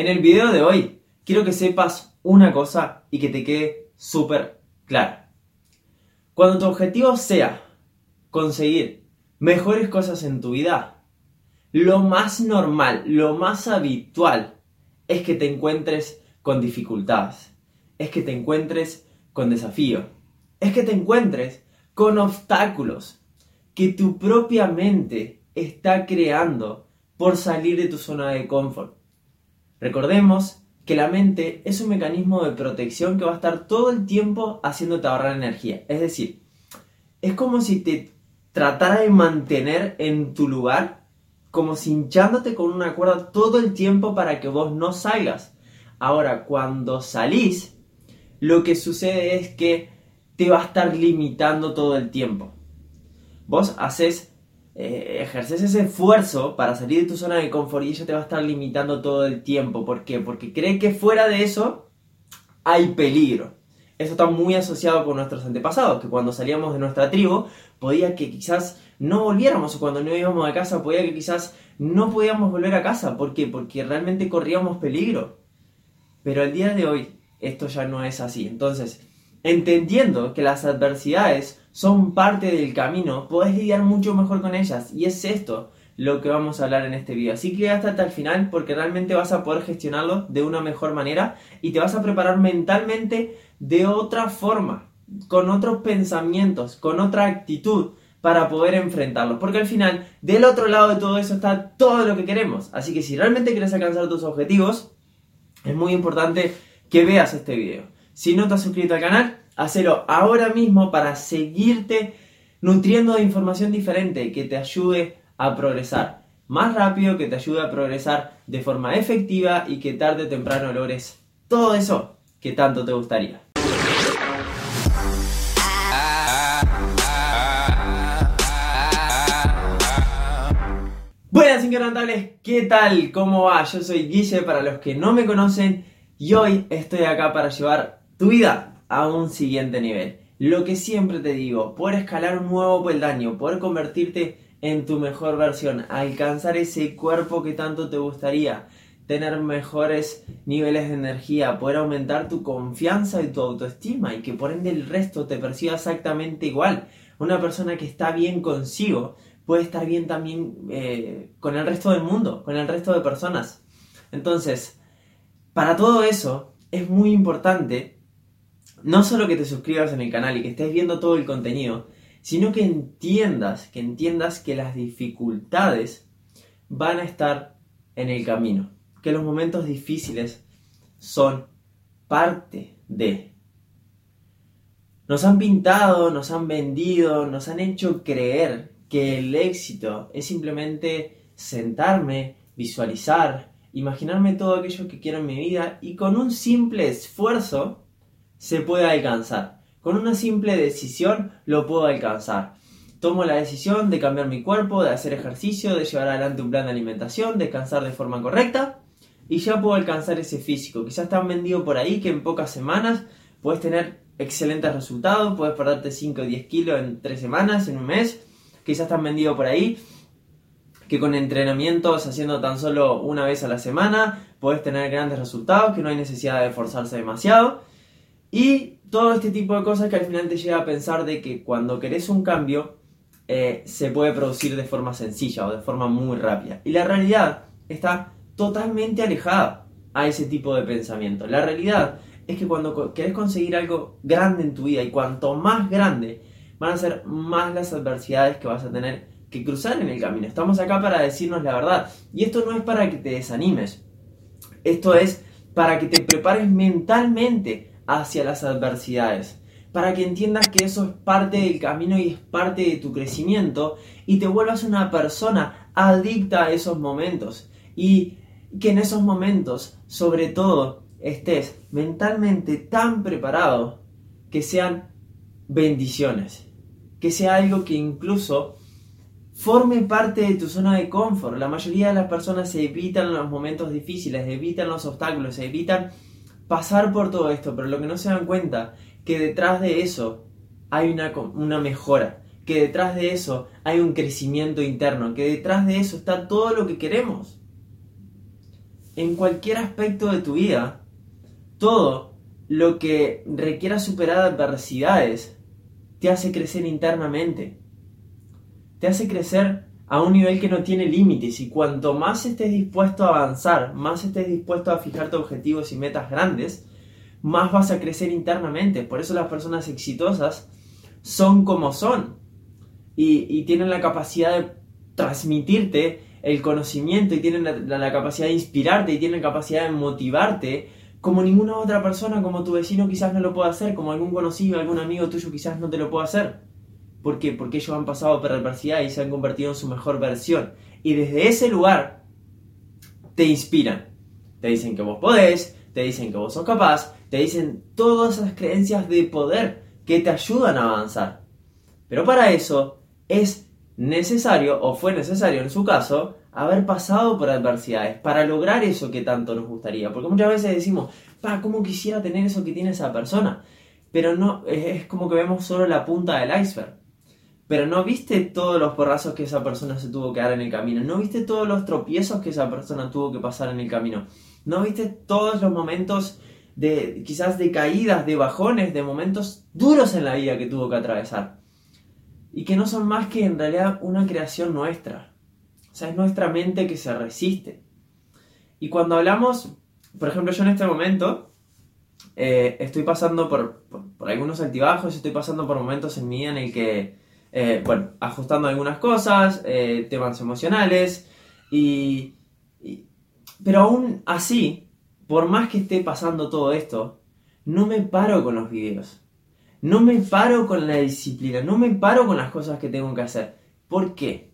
En el video de hoy quiero que sepas una cosa y que te quede súper claro. Cuando tu objetivo sea conseguir mejores cosas en tu vida, lo más normal, lo más habitual es que te encuentres con dificultades, es que te encuentres con desafío, es que te encuentres con obstáculos que tu propia mente está creando por salir de tu zona de confort. Recordemos que la mente es un mecanismo de protección que va a estar todo el tiempo haciéndote ahorrar energía. Es decir, es como si te tratara de mantener en tu lugar, como si hinchándote con una cuerda todo el tiempo para que vos no salgas. Ahora, cuando salís, lo que sucede es que te va a estar limitando todo el tiempo. Vos haces, eh, ejerces ese esfuerzo para salir de tu zona de confort y ella te va a estar limitando todo el tiempo. ¿Por qué? Porque cree que fuera de eso hay peligro. Eso está muy asociado con nuestros antepasados, que cuando salíamos de nuestra tribu, podía que quizás no volviéramos, o cuando no íbamos a casa, podía que quizás no podíamos volver a casa. ¿Por qué? Porque realmente corríamos peligro. Pero al día de hoy, esto ya no es así. Entonces, entendiendo que las adversidades son parte del camino, podés lidiar mucho mejor con ellas. Y es esto lo que vamos a hablar en este video. Así que hasta el final porque realmente vas a poder gestionarlo de una mejor manera y te vas a preparar mentalmente de otra forma, con otros pensamientos, con otra actitud para poder enfrentarlos. Porque al final, del otro lado de todo eso está todo lo que queremos. Así que si realmente quieres alcanzar tus objetivos, es muy importante que veas este video. Si no te has suscrito al canal, hacelo ahora mismo para seguirte nutriendo de información diferente que te ayude a progresar más rápido, que te ayude a progresar de forma efectiva y que tarde o temprano logres todo eso que tanto te gustaría. Buenas inquebrantables, ¿qué tal? ¿Cómo va? Yo soy Guille para los que no me conocen y hoy estoy acá para llevar tu vida a un siguiente nivel. Lo que siempre te digo, poder escalar un nuevo peldaño, poder convertirte en tu mejor versión, alcanzar ese cuerpo que tanto te gustaría, tener mejores niveles de energía, poder aumentar tu confianza y tu autoestima y que por ende el resto te perciba exactamente igual. Una persona que está bien consigo puede estar bien también eh, con el resto del mundo, con el resto de personas. Entonces, para todo eso es muy importante no solo que te suscribas en el canal y que estés viendo todo el contenido, sino que entiendas, que entiendas que las dificultades van a estar en el camino, que los momentos difíciles son parte de. Nos han pintado, nos han vendido, nos han hecho creer que el éxito es simplemente sentarme, visualizar, imaginarme todo aquello que quiero en mi vida y con un simple esfuerzo se puede alcanzar. Con una simple decisión lo puedo alcanzar. Tomo la decisión de cambiar mi cuerpo, de hacer ejercicio, de llevar adelante un plan de alimentación, descansar de forma correcta y ya puedo alcanzar ese físico. Quizás te han vendido por ahí que en pocas semanas puedes tener excelentes resultados, puedes perderte 5 o 10 kilos en 3 semanas, en un mes quizás te han vendido por ahí, que con entrenamientos haciendo tan solo una vez a la semana puedes tener grandes resultados, que no hay necesidad de esforzarse demasiado. Y todo este tipo de cosas que al final te llega a pensar de que cuando querés un cambio eh, se puede producir de forma sencilla o de forma muy rápida. Y la realidad está totalmente alejada a ese tipo de pensamiento. La realidad es que cuando querés conseguir algo grande en tu vida y cuanto más grande van a ser más las adversidades que vas a tener que cruzar en el camino. Estamos acá para decirnos la verdad. Y esto no es para que te desanimes. Esto es para que te prepares mentalmente hacia las adversidades. Para que entiendas que eso es parte del camino y es parte de tu crecimiento y te vuelvas una persona adicta a esos momentos. Y que en esos momentos, sobre todo, estés mentalmente tan preparado que sean bendiciones que sea algo que incluso forme parte de tu zona de confort. La mayoría de las personas se evitan los momentos difíciles, evitan los obstáculos, se evitan pasar por todo esto, pero lo que no se dan cuenta que detrás de eso hay una, una mejora, que detrás de eso hay un crecimiento interno, que detrás de eso está todo lo que queremos. en cualquier aspecto de tu vida, todo lo que requiera superar adversidades te hace crecer internamente. Te hace crecer a un nivel que no tiene límites y cuanto más estés dispuesto a avanzar, más estés dispuesto a fijarte objetivos y metas grandes, más vas a crecer internamente. Por eso las personas exitosas son como son y, tienen la capacidad de transmitirte el conocimiento y tienen la, capacidad de inspirarte y tienen la capacidad de motivarte como ninguna otra persona, como tu vecino quizás no lo pueda hacer, como algún conocido, algún amigo tuyo quizás no te lo pueda hacer. ¿Por qué? Porque ellos han pasado por adversidad y se han convertido en su mejor versión. Y desde ese lugar te inspiran. Te dicen que vos podés, te dicen que vos sos capaz, te dicen todas esas creencias de poder que te ayudan a avanzar. Pero para eso es necesario, o fue necesario en su caso, haber pasado por adversidades para lograr eso que tanto nos gustaría. Porque muchas veces decimos, pa, ¿cómo quisiera tener eso que tiene esa persona? Pero no, es como que vemos solo la punta del iceberg. Pero no viste todos los porrazos que esa persona se tuvo que dar en el camino. No viste todos los tropiezos que esa persona tuvo que pasar en el camino. No viste todos los momentos de quizás de caídas, de bajones, de momentos duros en la vida que tuvo que atravesar. Y que no son más que en realidad una creación nuestra. O sea, es nuestra mente que se resiste. Y cuando hablamos, por ejemplo, yo en este momento eh, estoy pasando por, por, algunos altibajos, estoy pasando por momentos en mi vida en el que, eh, bueno, ajustando algunas cosas, eh, temas emocionales, y, pero aún así, por más que esté pasando todo esto, no me paro con los videos. No me paro con la disciplina, no me paro con las cosas que tengo que hacer. ¿Por qué?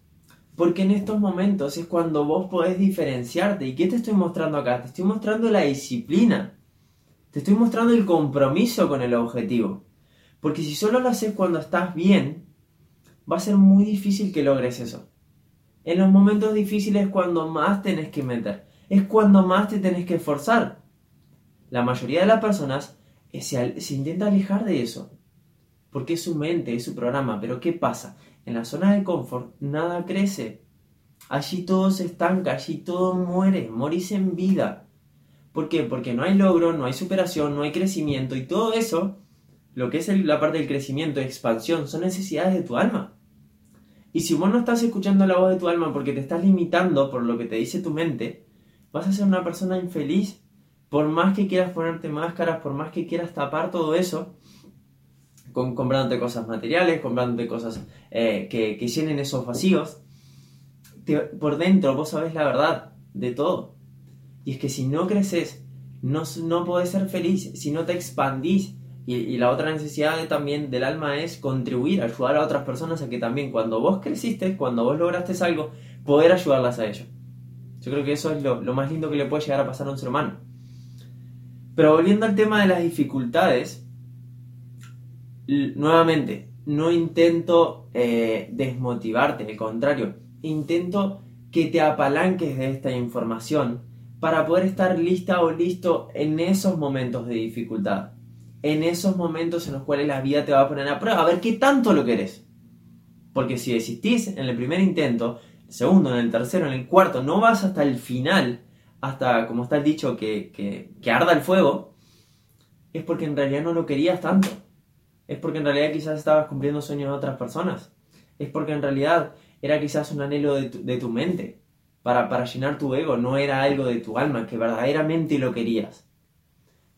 Porque en estos momentos es cuando vos podés diferenciarte. ¿Y qué te estoy mostrando acá? Te estoy mostrando la disciplina. Te estoy mostrando el compromiso con el objetivo. Porque si solo lo haces cuando estás bien, va a ser muy difícil que logres eso. En los momentos difíciles es cuando más tenés que meter es cuando más te tenés que esforzar. La mayoría de las personas se, se intenta alejar de eso, porque es su mente, es su programa, pero ¿qué pasa? En la zona de confort nada crece. Allí todo se estanca, allí todo muere, morís en vida. ¿Por qué? Porque no hay logro, no hay superación, no hay crecimiento y todo eso, lo que es la parte del crecimiento y expansión, son necesidades de tu alma. Y si vos no estás escuchando la voz de tu alma porque te estás limitando por lo que te dice tu mente, vas a ser una persona infeliz. Por más que quieras ponerte máscaras, por más que quieras tapar todo eso, con, comprándote cosas materiales, comprándote cosas eh, que, llenen esos vacíos, por dentro vos sabés la verdad de todo. Y es que si no creces, no, no podés ser feliz, si no te expandís. Y, la otra necesidad también del alma es contribuir, ayudar a otras personas a que también cuando vos creciste, cuando vos lograste algo, poder ayudarlas a ellos. Yo creo que eso es lo, más lindo que le puede llegar a pasar a un ser humano. Pero volviendo al tema de las dificultades, nuevamente, no intento eh, desmotivarte, al contrario, intento que te apalanques de esta información para poder estar lista o listo en esos momentos de dificultad, en esos momentos en los cuales la vida te va a poner a prueba, a ver qué tanto lo querés. Porque si desistís en el primer intento, segundo, en el tercero, en el cuarto, no vas hasta el final, hasta, como está el dicho, que, que, arda el fuego, es porque en realidad no lo querías tanto. Es porque en realidad quizás estabas cumpliendo sueños de otras personas. Es porque en realidad era quizás un anhelo de tu, de tu mente para, para llenar tu ego, no era algo de tu alma, que verdaderamente lo querías.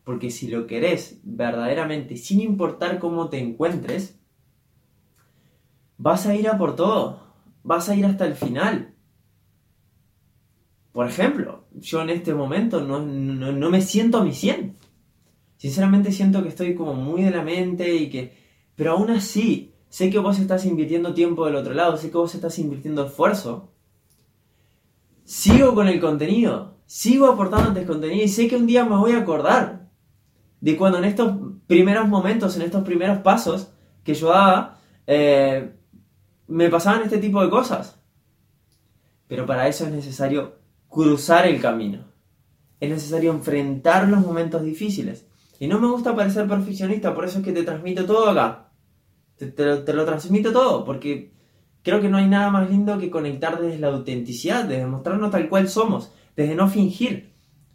Porque si lo querés verdaderamente, sin importar cómo te encuentres, vas a ir a por todo vas a ir hasta el final. Por ejemplo, yo en este momento no, me siento a mi 100. Sinceramente siento que estoy como muy de la mente y que... Pero aún así, sé que vos estás invirtiendo tiempo del otro lado, sé que vos estás invirtiendo esfuerzo. Sigo con el contenido, sigo aportándote contenido y sé que un día me voy a acordar de cuando en estos primeros momentos, en estos primeros pasos que yo daba, eh, me pasaban este tipo de cosas. Pero para eso es necesario cruzar el camino. Es necesario enfrentar los momentos difíciles. Y no me gusta parecer perfeccionista, por eso es que te transmito todo acá. Te, lo, transmito todo, porque creo que no hay nada más lindo que conectar desde la autenticidad, desde mostrarnos tal cual somos, desde no fingir.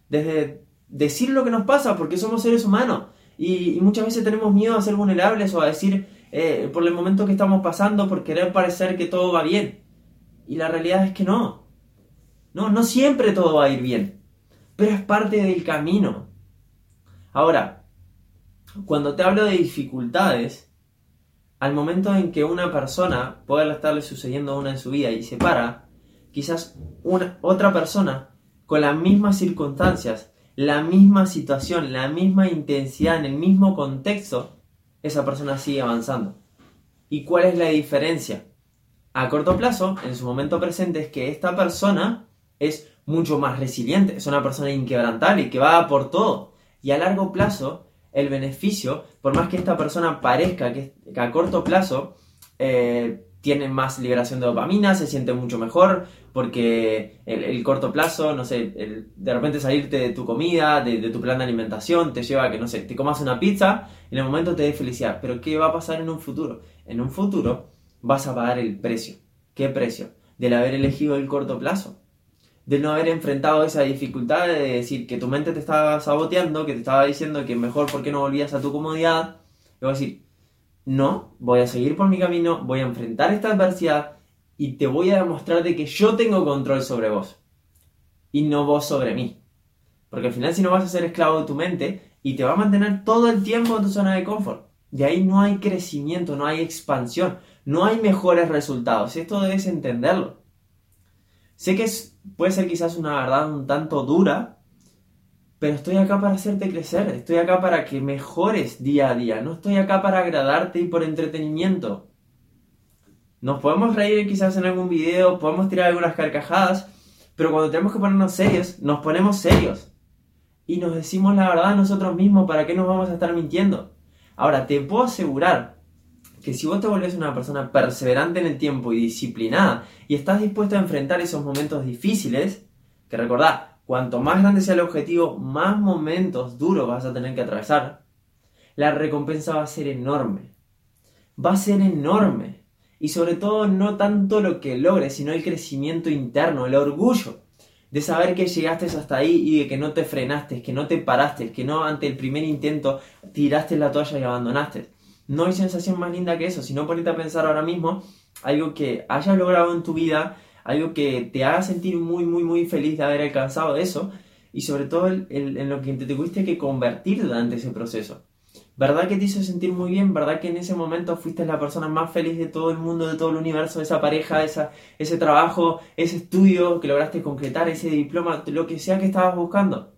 desde decir lo que nos pasa, porque somos seres humanos. Y, muchas veces tenemos miedo a ser vulnerables o a decir eh, por el momento que estamos pasando, por querer parecer que todo va bien. Y la realidad es que no. No, no siempre todo va a ir bien. Pero es parte del camino. Ahora, cuando te hablo de dificultades, al momento en que una persona puede estarle sucediendo una en su vida y se para, quizás una, otra persona con las mismas circunstancias, la misma situación, la misma intensidad, en el mismo contexto, esa persona sigue avanzando. ¿Y cuál es la diferencia? A corto plazo, en su momento presente, es que esta persona es mucho más resiliente, es una persona inquebrantable que va por todo. Y a largo plazo, el beneficio, por más que esta persona parezca que, a corto plazo eh, tiene más liberación de dopamina, se siente mucho mejor, porque el, corto plazo, no sé, de repente salirte de tu comida, de, tu plan de alimentación, te lleva a que, no sé, te comas una pizza en el momento te dé felicidad. Pero ¿qué va a pasar en un futuro? En un futuro vas a pagar el precio. ¿Qué precio? Del haber elegido el corto plazo. Del no haber enfrentado esa dificultad de decir que tu mente te estaba saboteando, que te estaba diciendo que mejor porque no volvías a tu comodidad. Y vas a decir, no, voy a seguir por mi camino, voy a enfrentar esta adversidad y te voy a demostrar de que yo tengo control sobre vos y no vos sobre mí. Porque al final si no vas a ser esclavo de tu mente y te va a mantener todo el tiempo en tu zona de confort. De ahí no hay crecimiento, no hay expansión, no hay mejores resultados. Esto debes entenderlo. Sé que puede ser quizás una verdad un tanto dura, pero estoy acá para hacerte crecer, estoy acá para que mejores día a día, no estoy acá para agradarte y por entretenimiento. Nos podemos reír quizás en algún video, podemos tirar algunas carcajadas, pero cuando tenemos que ponernos serios, nos ponemos serios. Y nos decimos la verdad a nosotros mismos, ¿para qué nos vamos a estar mintiendo? Ahora, te puedo asegurar que si vos te volvés una persona perseverante en el tiempo y disciplinada, y estás dispuesto a enfrentar esos momentos difíciles, que recordá, cuanto más grande sea el objetivo, más momentos duros vas a tener que atravesar, la recompensa va a ser enorme. Va a ser enorme y sobre todo no tanto lo que logres, sino el crecimiento interno, el orgullo de saber que llegaste hasta ahí y de que no te frenaste, que no te paraste, que no ante el primer intento tiraste la toalla y abandonaste. No hay sensación más linda que eso, sino ponerte a pensar ahora mismo algo que hayas logrado en tu vida, algo que te haga sentir muy, muy, muy feliz de haber alcanzado eso y sobre todo en lo que te tuviste que convertir durante ese proceso. ¿Verdad que te hizo sentir muy bien? ¿Verdad que en ese momento fuiste la persona más feliz de todo el mundo, de todo el universo, esa pareja, esa, ese trabajo, ese estudio que lograste concretar, ese diploma, lo que sea que estabas buscando?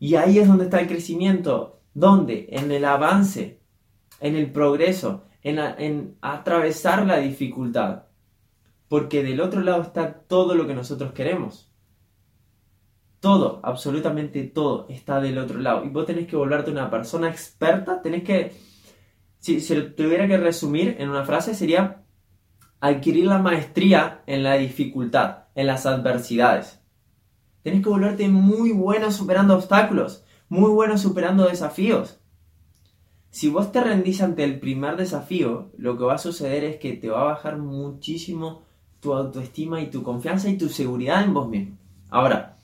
Y ahí es donde está el crecimiento. ¿Dónde? En el avance, en el progreso, en, en atravesar la dificultad. Porque del otro lado está todo lo que nosotros queremos. Todo, absolutamente todo está del otro lado. Y vos tenés que volverte una persona experta, tenés que, si, si tuviera que resumir en una frase, sería adquirir la maestría en la dificultad, en las adversidades. Tenés que volverte muy bueno superando obstáculos, muy bueno superando desafíos. Si vos te rendís ante el primer desafío, lo que va a suceder es que te va a bajar muchísimo tu autoestima y tu confianza y tu seguridad en vos mismo. Ahora,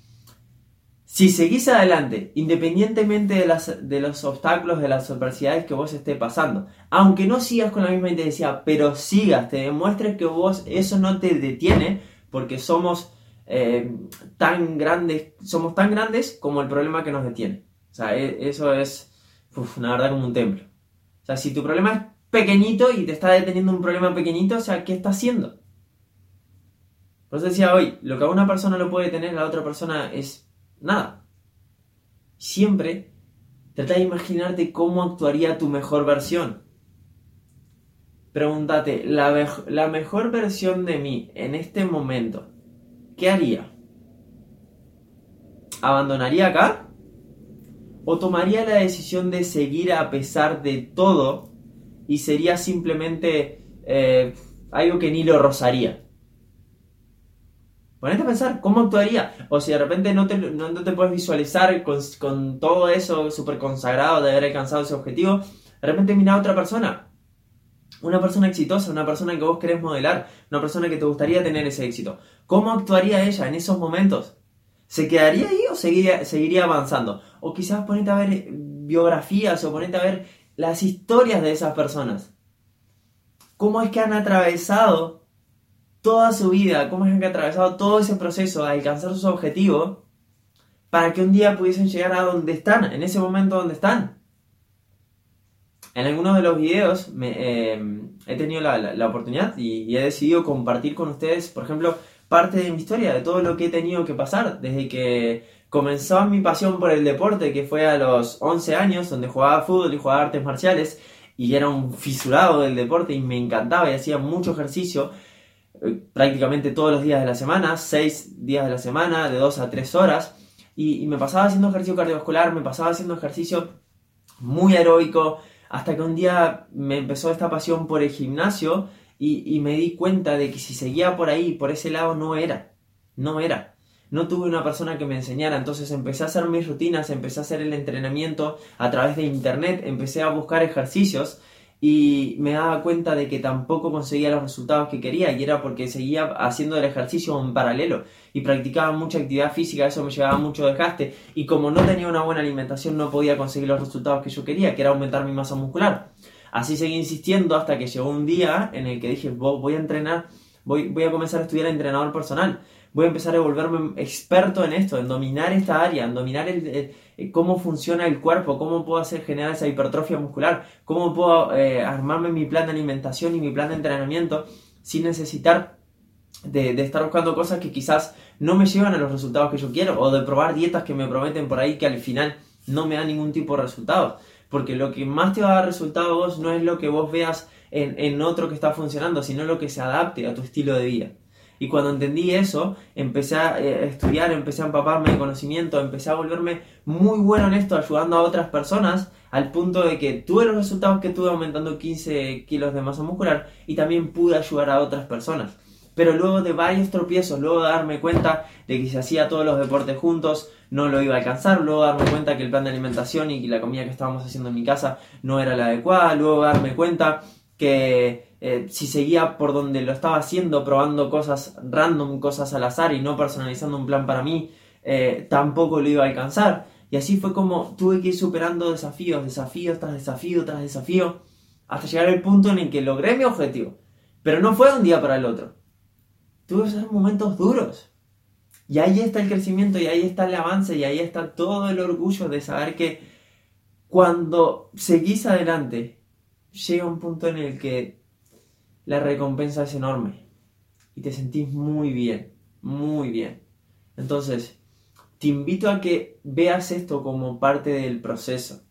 si seguís adelante, independientemente de, las, de los obstáculos, de las adversidades que vos esté pasando, aunque no sigas con la misma intensidad, pero sigas, te demuestres que vos eso no te detiene, porque somos eh, tan grandes, somos tan grandes como el problema que nos detiene. O sea, e, eso es una verdad como un templo. O sea, si tu problema es pequeñito y te está deteniendo un problema pequeñito, o sea, ¿qué está haciendo? Por eso decía hoy, lo que a una persona lo puede tener, la otra persona es nada. Siempre trata de imaginarte cómo actuaría tu mejor versión. Pregúntate, la, mejor versión de mí en este momento, ¿qué haría? ¿Abandonaría acá? ¿O tomaría la decisión de seguir a pesar de todo y sería simplemente eh, algo que ni lo rozaría? Ponete a pensar, ¿cómo actuaría? O si de repente no te, no, te puedes visualizar con, todo eso súper consagrado de haber alcanzado ese objetivo, de repente mira a otra persona. Una persona exitosa, una persona que vos querés modelar, una persona que te gustaría tener ese éxito. ¿Cómo actuaría ella en esos momentos? ¿Se quedaría ahí o seguiría, seguiría avanzando? O quizás ponete a ver biografías o ponete a ver las historias de esas personas. ¿Cómo es que han atravesado toda su vida? ¿Cómo es que han atravesado todo ese proceso a alcanzar sus objetivos para que un día pudiesen llegar a donde están, en ese momento donde están? En algunos de los videos eh, he tenido la, oportunidad y, he decidido compartir con ustedes, por ejemplo, parte de mi historia, de todo lo que he tenido que pasar desde que comenzó mi pasión por el deporte, que fue a los 11 años, donde jugaba fútbol y jugaba artes marciales, y era un fisurado del deporte y me encantaba y hacía mucho ejercicio prácticamente todos los días de la semana, 6 días de la semana, de 2 a 3 horas, y, me pasaba haciendo ejercicio cardiovascular, me pasaba haciendo ejercicio muy aeróbico, hasta que un día me empezó esta pasión por el gimnasio y, me di cuenta de que si seguía por ahí, por ese lado, no era. No era. No tuve una persona que me enseñara, entonces empecé a hacer mis rutinas, empecé a hacer el entrenamiento a través de internet, empecé a buscar ejercicios y me daba cuenta de que tampoco conseguía los resultados que quería y era porque seguía haciendo el ejercicio en paralelo y practicaba mucha actividad física, eso me llevaba mucho desgaste y como no tenía una buena alimentación no podía conseguir los resultados que yo quería, que era aumentar mi masa muscular. Así seguí insistiendo hasta que llegó un día en el que dije, voy a entrenar, voy, a comenzar a estudiar entrenador personal voy a empezar a volverme experto en esto, en dominar esta área, en dominar el, cómo funciona el cuerpo, cómo puedo hacer generar esa hipertrofia muscular, cómo puedo eh, armarme mi plan de alimentación y mi plan de entrenamiento sin necesitar de, estar buscando cosas que quizás no me llevan a los resultados que yo quiero o de probar dietas que me prometen por ahí que al final no me dan ningún tipo de resultados. Porque lo que más te va a dar resultados no es lo que vos veas en, en otro que está funcionando, sino lo que se adapte a tu estilo de vida. Y cuando entendí eso, empecé a eh, estudiar, empecé a empaparme de conocimiento, empecé a volverme muy bueno en esto, ayudando a otras personas, al punto de que tuve los resultados que tuve aumentando 15 kilos de masa muscular y también pude ayudar a otras personas. Pero luego de varios tropiezos, luego de darme cuenta de que si hacía todos los deportes juntos, no lo iba a alcanzar, luego darme cuenta que el plan de alimentación y la comida que estábamos haciendo en mi casa no era la adecuada, luego darme cuenta que eh, si seguía por donde lo estaba haciendo, probando cosas random, cosas al azar y no personalizando un plan para mí, eh, tampoco lo iba a alcanzar. Y así fue como tuve que ir superando desafíos, desafío tras desafío tras desafío, hasta llegar al punto en el que logré mi objetivo. Pero no fue de un día para el otro. Tuve esos momentos duros. Y ahí está el crecimiento, y ahí está el avance, y ahí está todo el orgullo de saber que cuando seguís adelante, llega un punto en el que la recompensa es enorme y te sentís muy bien, muy bien. Entonces, te invito a que veas esto como parte del proceso.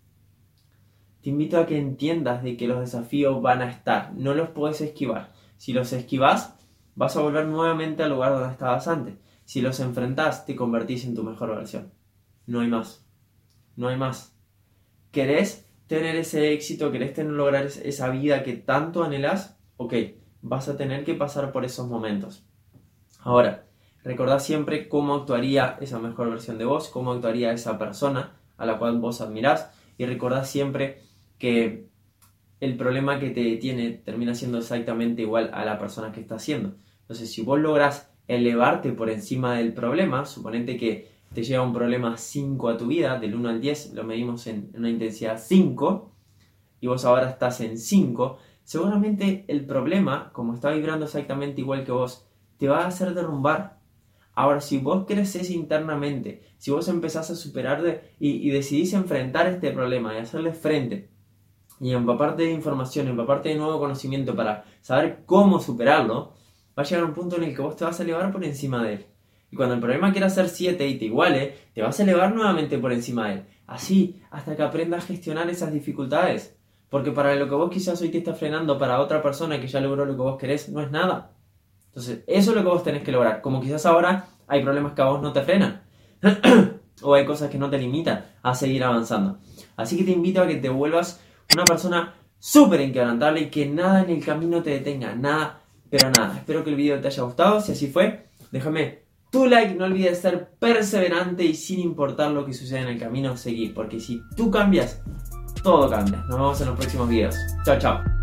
Te invito a que entiendas de que los desafíos van a estar, no los puedes esquivar. Si los esquivas, vas a volver nuevamente al lugar donde estabas antes. Si los enfrentas, te convertís en tu mejor versión. No hay más. No hay más. ¿Querés tener ese éxito, querés tener, lograr esa vida que tanto anhelas, ok, vas a tener que pasar por esos momentos. Ahora, recordad siempre cómo actuaría esa mejor versión de vos, cómo actuaría esa persona a la cual vos admirás y recordad siempre que el problema que te detiene termina siendo exactamente igual a la persona que está haciendo. Entonces, si vos logras elevarte por encima del problema, suponete que te llega un problema 5 a tu vida, del 1 al 10 lo medimos en una intensidad 5, y vos ahora estás en 5, seguramente el problema, como está vibrando exactamente igual que vos, te va a hacer derrumbar. Ahora, si vos creces internamente, si vos empezás a superar y, y, decidís enfrentar este problema y hacerle frente, y empaparte de información, empaparte de nuevo conocimiento para saber cómo superarlo, va a llegar un punto en el que vos te vas a elevar por encima de él. Y cuando el problema quiera ser 7 y te iguale, te vas a elevar nuevamente por encima de él. Así, hasta que aprendas a gestionar esas dificultades. Porque para lo que vos quizás hoy te está frenando, para otra persona que ya logró lo que vos querés, no es nada. Entonces, eso es lo que vos tenés que lograr. Como quizás ahora hay problemas que a vos no te frenan. o hay cosas que no te limitan a seguir avanzando. Así que te invito a que te vuelvas una persona súper inquebrantable y que nada en el camino te detenga. Nada, pero nada. Espero que el video te haya gustado. Si así fue, déjame tu like, no olvides ser perseverante y sin importar lo que suceda en el camino, seguir. Porque si tú cambias, todo cambia. Nos vemos en los próximos videos. Chao, chao.